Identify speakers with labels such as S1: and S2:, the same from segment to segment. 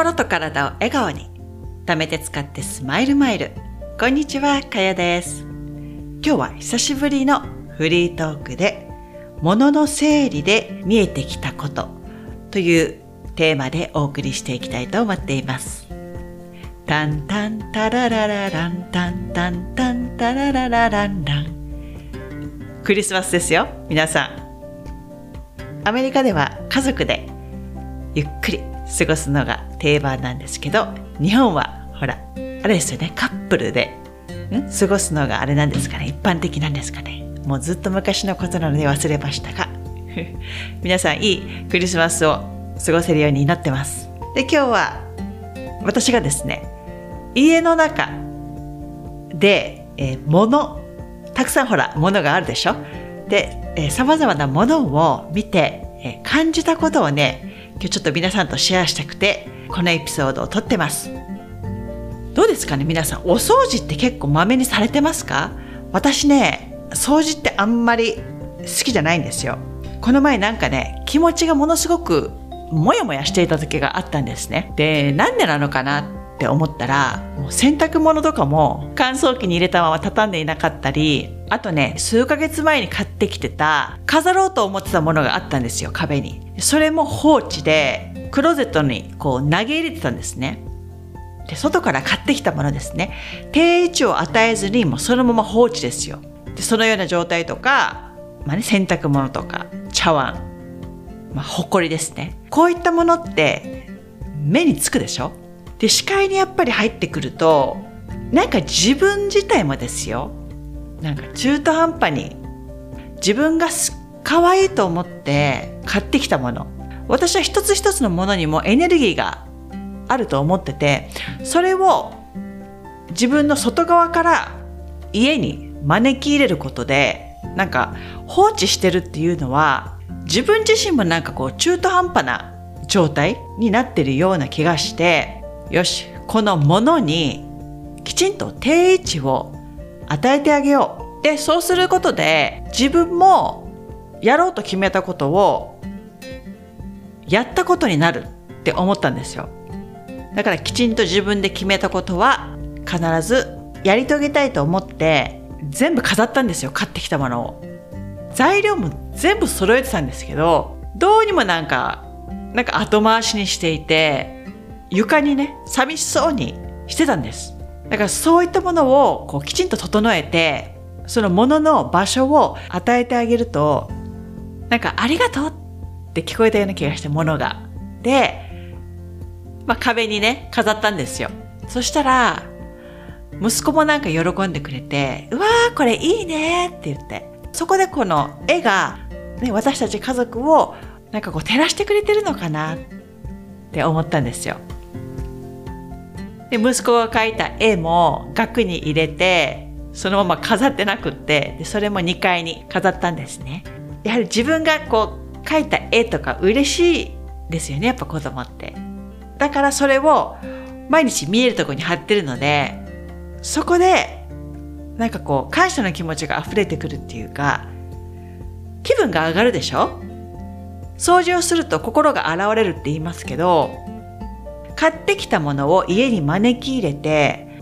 S1: 心と体を笑顔に。貯めて使ってスマイルマイル。こんにちはかやです。今日は久しぶりのフリートークで物の整理で見えてきたことというテーマでお送りしていきたいと思っています。タンタンタラララランタンタンタンタラララランラン。クリスマスですよ皆さん。アメリカでは家族でゆっくり過ごすのが定番なんですけど日本はほらあれですよねカップルでん？過ごすのがあれなんですかね一般的なんですかね。もうずっと昔のことなので忘れましたが。皆さんいいクリスマスを過ごせるように祈ってます。で今日は私がですね家の中で、えー、物たくさんほら物があるでしょ？で、えー、様々なものを見て、えー、感じたことをね今日ちょっと皆さんとシェアしたくてこのエピソードを撮ってます。どうですかね皆さん。お掃除って結構まめにされてますか？私ね掃除ってあんまり好きじゃないんですよ。この前なんかね気持ちがものすごくモヤモヤしていた時があったんですね。でなんでなのかなって思ったらもう洗濯物とかも乾燥機に入れたまま畳んでいなかったりあとね数ヶ月前に買ってきてた飾ろうと思ってたものがあったんですよ壁に。それも放置でクローゼットにこう投げ入れてたんですね。で外から買ってきたものですね。定位置を与えずにもうそのまま放置ですよ。でそのような状態とか、まあね、洗濯物とか茶碗、まあ、ほこりですね。こういったものって目につくでしょ？で視界にやっぱり入ってくるとなんか自分自体もですよ。なんか中途半端に自分が可愛いと思って買ってきたもの。私は一つ一つのものにもエネルギーがあると思っててそれを自分の外側から家に招き入れることでなんか放置してるっていうのは自分自身もなんかこう中途半端な状態になってるような気がしてよしこのものにきちんと定位置を与えてあげよう。でそうすることで自分もやろうと決めたことをやったことになるって思ったんですよ。だからきちんと自分で決めたことは必ずやり遂げたいと思って全部飾ったんですよ買ってきたものを。材料も全部揃えてたんですけどどうにもなんかなんか後回しにしていて床にね寂しそうにしてたんですだからそういったものをこうきちんと整えてそのものの場所を与えてあげるとなんかありがとうって聞こえたような気がしてものがでまあ、壁にね、飾ったんですよ。そしたら、息子もなんか喜んでくれて、うわー、これいいねって言って、そこでこの絵が、ね、私たち家族をなんかこう照らしてくれてるのかなって思ったんですよ。で、息子が描いた絵も額に入れて、そのまま飾ってなくってで、それも2階に飾ったんですね。やはり自分がこう描いた絵とか嬉しいですよね、やっぱ子供って。だからそれを毎日見えるとこに貼ってるので、そこでなんかこう感謝の気持ちが溢れてくるっていうか、気分が上がるでしょ？掃除をすると心が現れるって言いますけど、買ってきたものを家に招き入れて、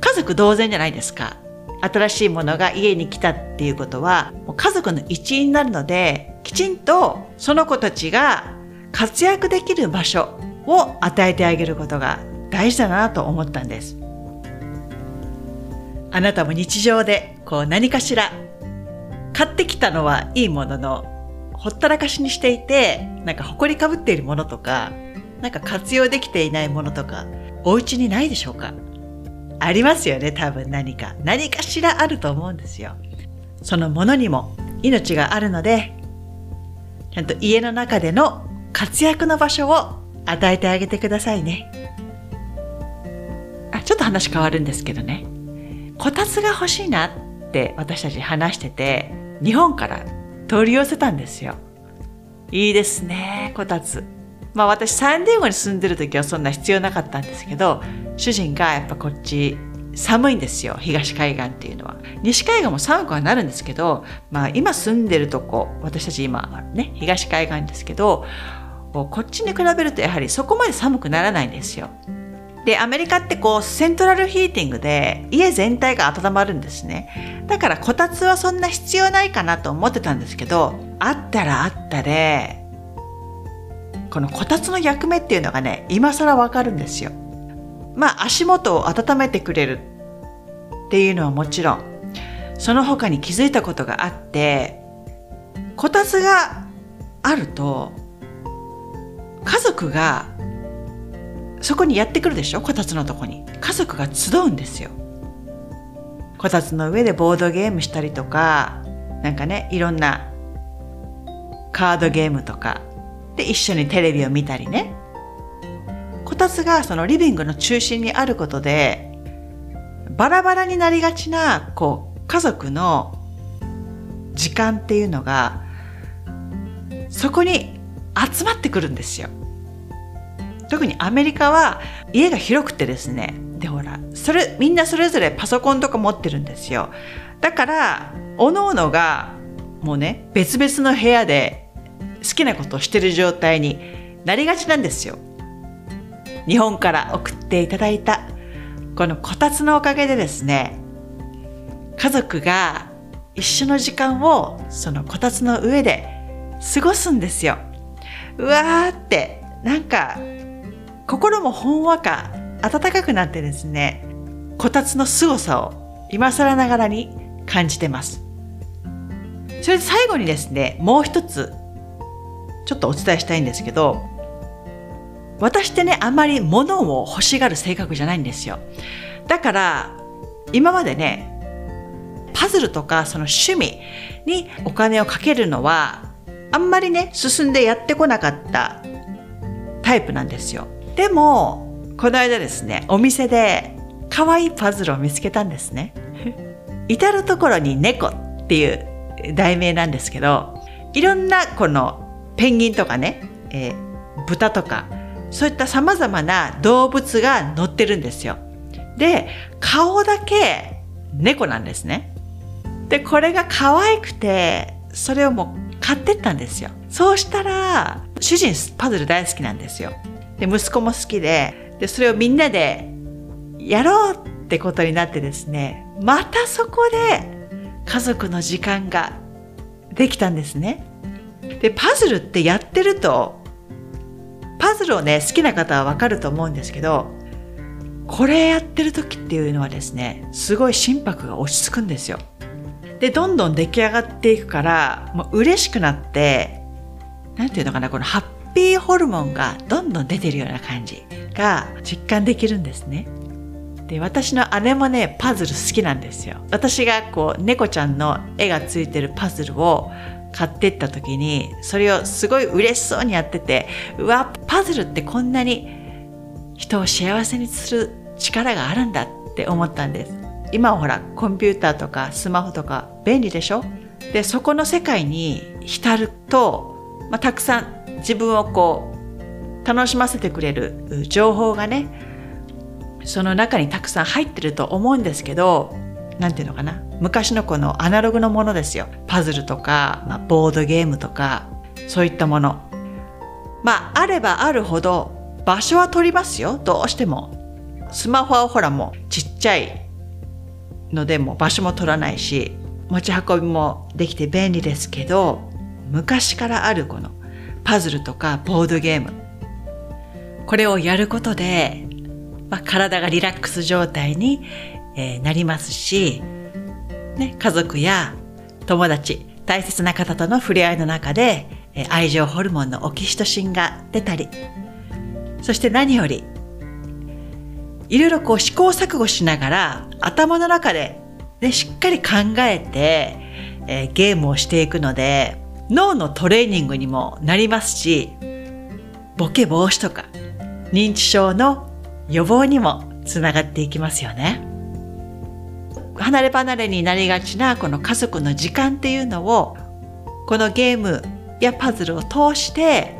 S1: 家族同然じゃないですか。新しいものが家に来たっていうことは、家族の一員になるので、きちんとその子たちが活躍できる場所を与えてあげることが大事だなと思ったんです。あなたも日常でこう何かしら買ってきたのはいいもののほったらかしにしていてなんか埃かぶっているものとかなんか活用できていないものとかお家にないでしょうか？ありますよね多分何か何かしらあると思うんですよそのものにも命があるのでちゃんと家の中での活躍の場所を与えてあげてくださいね。あ、ちょっと話変わるんですけどね。こたつが欲しいなって私たち話してて、日本から取り寄せたんですよ。いいですね、こたつ。まあ私サンディエゴに住んでる時はそんな必要なかったんですけど、主人がやっぱこっち寒いんですよ、東海岸っていうのは。西海岸も寒くはなるんですけど、まあ今住んでるとこ、私たち今ね、東海岸ですけど、こっちに比べるとやはりそこまで寒くならないんですよ。で、アメリカってこうセントラルヒーティングで家全体が温まるんですね。だからこたつはそんな必要ないかなと思ってたんですけど、あったらあったで、このこたつの役目っていうのがね、今更わかるんですよ。まあ足元を温めてくれるっていうのはもちろん、その他に気づいたことがあって、こたつがあると、家族がそこにやってくるでしょ？こたつのとこに。家族が集うんですよ。こたつの上でボードゲームしたりとか、なんかね、いろんなカードゲームとか、で一緒にテレビを見たりね。こたつがそのリビングの中心にあることで、バラバラになりがちな、こう、家族の時間っていうのが、そこに集まってくるんですよ。特にアメリカは家が広くてですねでほらそれみんなそれぞれパソコンとか持ってるんですよだからおのおのがもうね別々の部屋で好きなことをしてる状態になりがちなんですよ。日本から送っていただいたこのこたつのおかげでですね家族が一緒の時間をそのこたつの上で過ごすんですよ。うわーってなんか心もほんわか暖かくなってですねこたつの凄さを今更ながらに感じてます。それで最後にですねもう一つちょっとお伝えしたいんですけど私ってねあまり物を欲しがる性格じゃないんですよ。だから今までねパズルとかその趣味にお金をかけるのはあんまりね進んでやってこなかったタイプなんですよ。でもこの間ですねお店で可愛いパズルを見つけたんですね。至る所に猫っていう題名なんですけどいろんなこのペンギンとかね、えー、豚とかそういった様々な動物が乗ってるんですよ。で顔だけ猫なんですね。でこれが可愛くてそれをもう買ってったんですよ。そうしたら主人パズル大好きなんですよ。で、息子も好きで、で、それをみんなでやろうってことになってですね、またそこで家族の時間ができたんですね。で、パズルってやってると、パズルをね、好きな方はわかると思うんですけど、これやってる時っていうのはですね、すごい心拍が落ち着くんですよ。で、どんどん出来上がっていくから、もう嬉しくなって、なんていうのかな、このハッピーホルモンがどんどん出てるような感じが実感できるんですね。で、私の姉もね、パズル好きなんですよ。私がこう、猫ちゃんの絵がついてるパズルを買ってった時に、それをすごい嬉しそうにやってて、うわ、パズルってこんなに人を幸せにする力があるんだって思ったんです。今はほら、コンピューターとかスマホとか便利でしょ？で、そこの世界に浸ると、まあ、たくさん自分をこう楽しませてくれる情報がねその中にたくさん入ってると思うんですけど何て言うのかな？昔のこのアナログのものですよ。パズルとか、まあ、ボードゲームとかそういったもの。まああればあるほど場所は取りますよ。どうしても。スマホはほらもうちっちゃいのでも場所も取らないし持ち運びもできて便利ですけど昔からあるこのパズルとかボードゲーム。これをやることで、まあ、体がリラックス状態に、えー、なりますし、ね、家族や友達大切な方との触れ合いの中で、えー、愛情ホルモンのオキシトシンが出たりそして何よりいろいろこう試行錯誤しながら頭の中で、ね、しっかり考えて、えー、ゲームをしていくので脳のトレーニングにもなりますし、ボケ防止とか認知症の予防にもつながっていきますよね。離れ離れになりがちなこの家族の時間っていうのをこのゲームやパズルを通して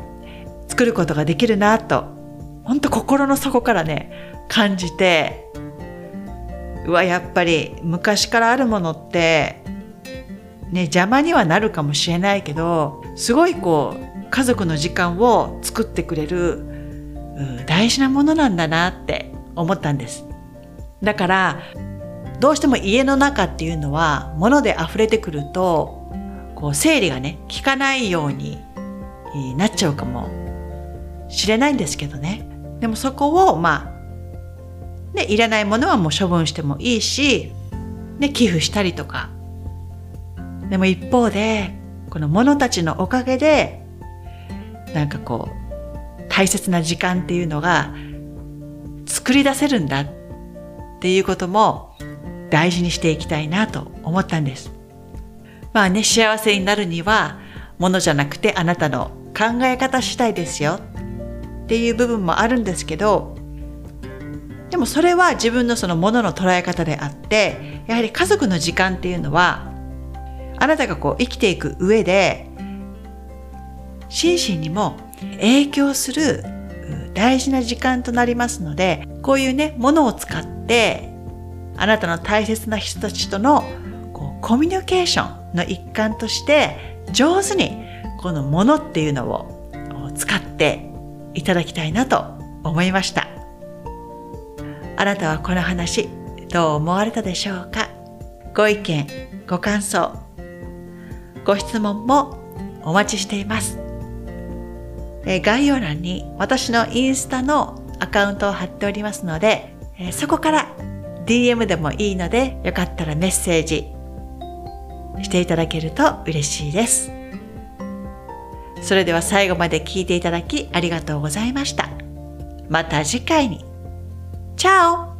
S1: 作ることができるなと本当心の底からね感じてうわやっぱり昔からあるものってね、邪魔にはなるかもしれないけど、すごいこう、家族の時間を作ってくれる大事なものなんだなって思ったんです。だからどうしても家の中っていうのは物で溢れてくるとこう整理がね効かないようになっちゃうかもしれないんですけどね。でもそこをまあねいらないものはもう処分してもいいし、ね、寄付したりとか。でも一方でこの物たちのおかげでなんかこう大切な時間っていうのが作り出せるんだっていうことも大事にしていきたいなと思ったんです。まあね、幸せになるには、ものじゃなくてあなたの考え方次第ですよっていう部分もあるんですけど、でもそれは自分のそのものの捉え方であって、やはり家族の時間っていうのは、あなたがこう生きていく上で、心身にも影響する大事な時間となりますので、こういうね、ものを使ってあなたの大切な人たちとのこうコミュニケーションの一環として上手にこのものっていうのを使っていただきたいなと思いました。あなたはこの話どう思われたでしょうか？ご意見、ご感想、ご質問もお待ちしています。概要欄に私のインスタのアカウントを貼っておりますので、そこから DM でもいいので、よかったらメッセージしていただけると嬉しいです。それでは最後まで聞いていただきありがとうございました。また次回に。チャオ